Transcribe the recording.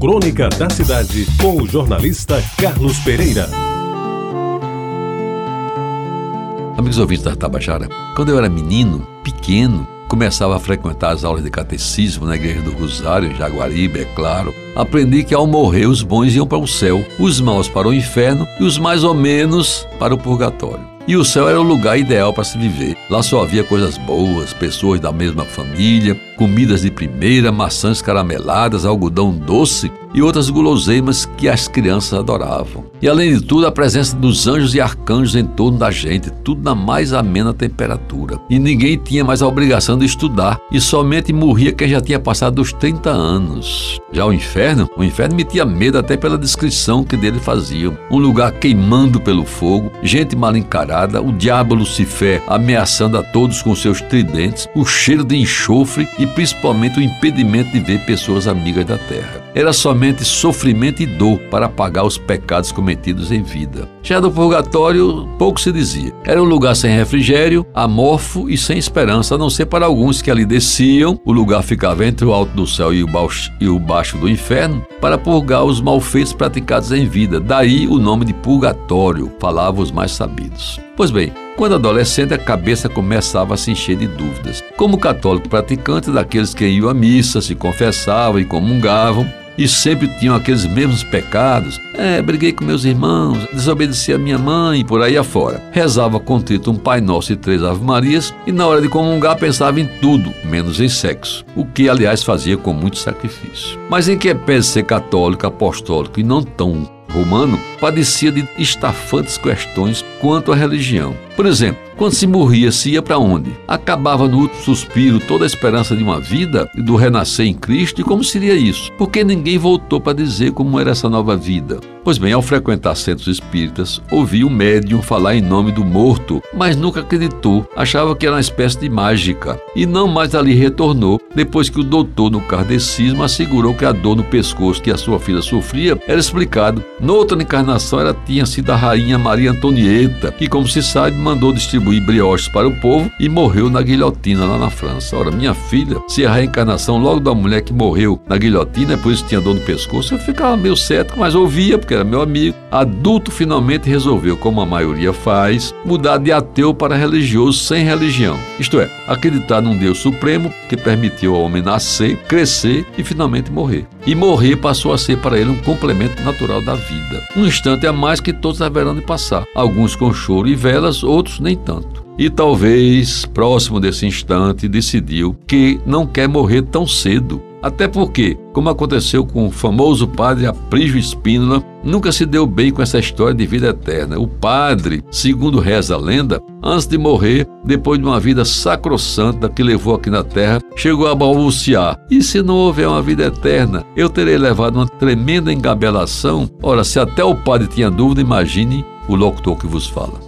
Crônica da Cidade, com o jornalista Carlos Pereira. Amigos ouvintes da Tabajara, quando eu era menino, pequeno, começava a frequentar as aulas de catecismo na Igreja do Rosário, em Jaguaribe, é claro. Aprendi que ao morrer os bons iam para o céu, os maus para o inferno e os mais ou menos para o purgatório. E o céu era o lugar ideal para se viver. Lá só havia coisas boas, pessoas da mesma família, comidas de primeira, maçãs carameladas, algodão doce e outras guloseimas que as crianças adoravam. E além de tudo, a presença dos anjos e arcanjos em torno da gente, tudo na mais amena temperatura. E ninguém tinha mais a obrigação de estudar, e somente morria quem já tinha passado dos 30 anos. Já o inferno, o inferno me tinha medo até pela descrição que dele faziam. Um lugar queimando pelo fogo, gente mal encarada, o diabo Lucifer ameaçando a todos com seus tridentes, o cheiro de enxofre e principalmente o impedimento de ver pessoas amigas da terra. Era somente sofrimento e dor para pagar os pecados cometidos em vida. Já do purgatório, pouco se dizia. Era um lugar sem refrigério, amorfo e sem esperança, a não ser para alguns que ali desciam. O lugar ficava entre o alto do céu e o baixo, e o baixo do inferno, para purgar os malfeitos praticados em vida. Daí o nome de purgatório, falavam os mais sabidos. Pois bem, quando adolescente, a cabeça começava a se encher de dúvidas. Como católico praticante, daqueles que iam à missa, se confessavam e comungavam, e sempre tinham aqueles mesmos pecados. É, briguei com meus irmãos, desobedeci a minha mãe e por aí afora. Rezava contrito um Pai Nosso e três Ave Marias e na hora de comungar pensava em tudo, menos em sexo, o que aliás fazia com muito sacrifício. Mas em que pese ser católico, apostólico e não tão romano, padecia de estafantes questões quanto à religião. Por exemplo, quando se morria, se ia para onde? Acabava no último suspiro toda a esperança de uma vida e do renascer em Cristo, e como seria isso? Porque ninguém voltou para dizer como era essa nova vida. Pois bem, ao frequentar centros espíritas, ouvi o médium falar em nome do morto, mas nunca acreditou, achava que era uma espécie de mágica, e não mais ali retornou, depois que o doutor no kardecismo assegurou que a dor no pescoço que a sua filha sofria era explicado. Noutra encarnação, ela tinha sido a rainha Maria Antonieta, que, como se sabe, mandou distribuir brioches para o povo e morreu na guilhotina lá na França. Ora, minha filha, se a reencarnação logo da mulher que morreu na guilhotina, é por isso tinha dor no pescoço, eu ficava meio cético, mas ouvia, porque era meu amigo. Adulto finalmente resolveu, como a maioria faz, mudar de ateu para religioso sem religião. Isto é, acreditar num Deus supremo que permitiu ao homem nascer, crescer e finalmente morrer. E morrer passou a ser para ele um complemento natural da vida. Um instante a mais que todos haverão de passar, alguns com choro e velas, outros nem tanto. E talvez, próximo desse instante, decidiu que não quer morrer tão cedo. Até porque, como aconteceu com o famoso padre Aprígio Espínola, nunca se deu bem com essa história de vida eterna. O padre, segundo reza a lenda, antes de morrer, depois de uma vida sacrossanta que levou aqui na terra, chegou a balbuciar: E se não houver uma vida eterna, eu terei levado uma tremenda engabelação? Ora, se até o padre tinha dúvida, imagine o locutor que vos fala.